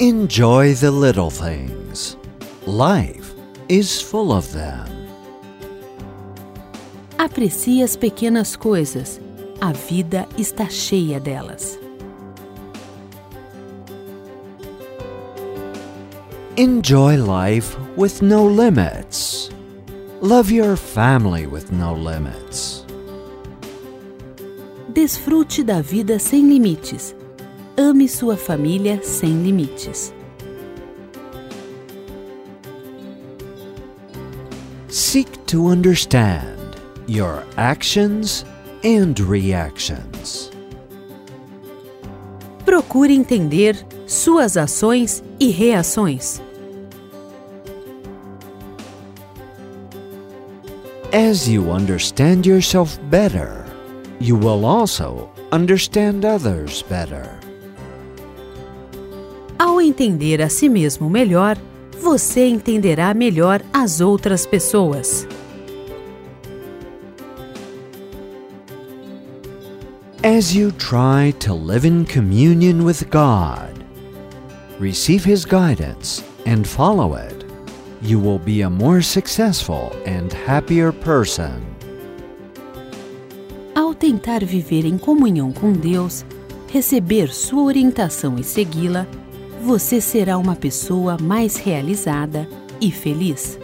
Enjoy the little things. Life is full of them. Aprecie as pequenas coisas. A vida está cheia delas. Enjoy life with no limits. Love your family with no limits. Desfrute da vida sem limites. Ame sua família sem limites. Seek to understand your actions and reactions. Procure entender suas ações e reações. As you understand yourself better, you will also understand others better. Entender a si mesmo melhor, você entenderá melhor as outras pessoas. As you try to live in communion with God, receive His guidance, and follow it, you will be a more successful and happier person. Ao tentar viver em comunhão com Deus, receber sua orientação e segui-la, você será uma pessoa mais realizada e feliz.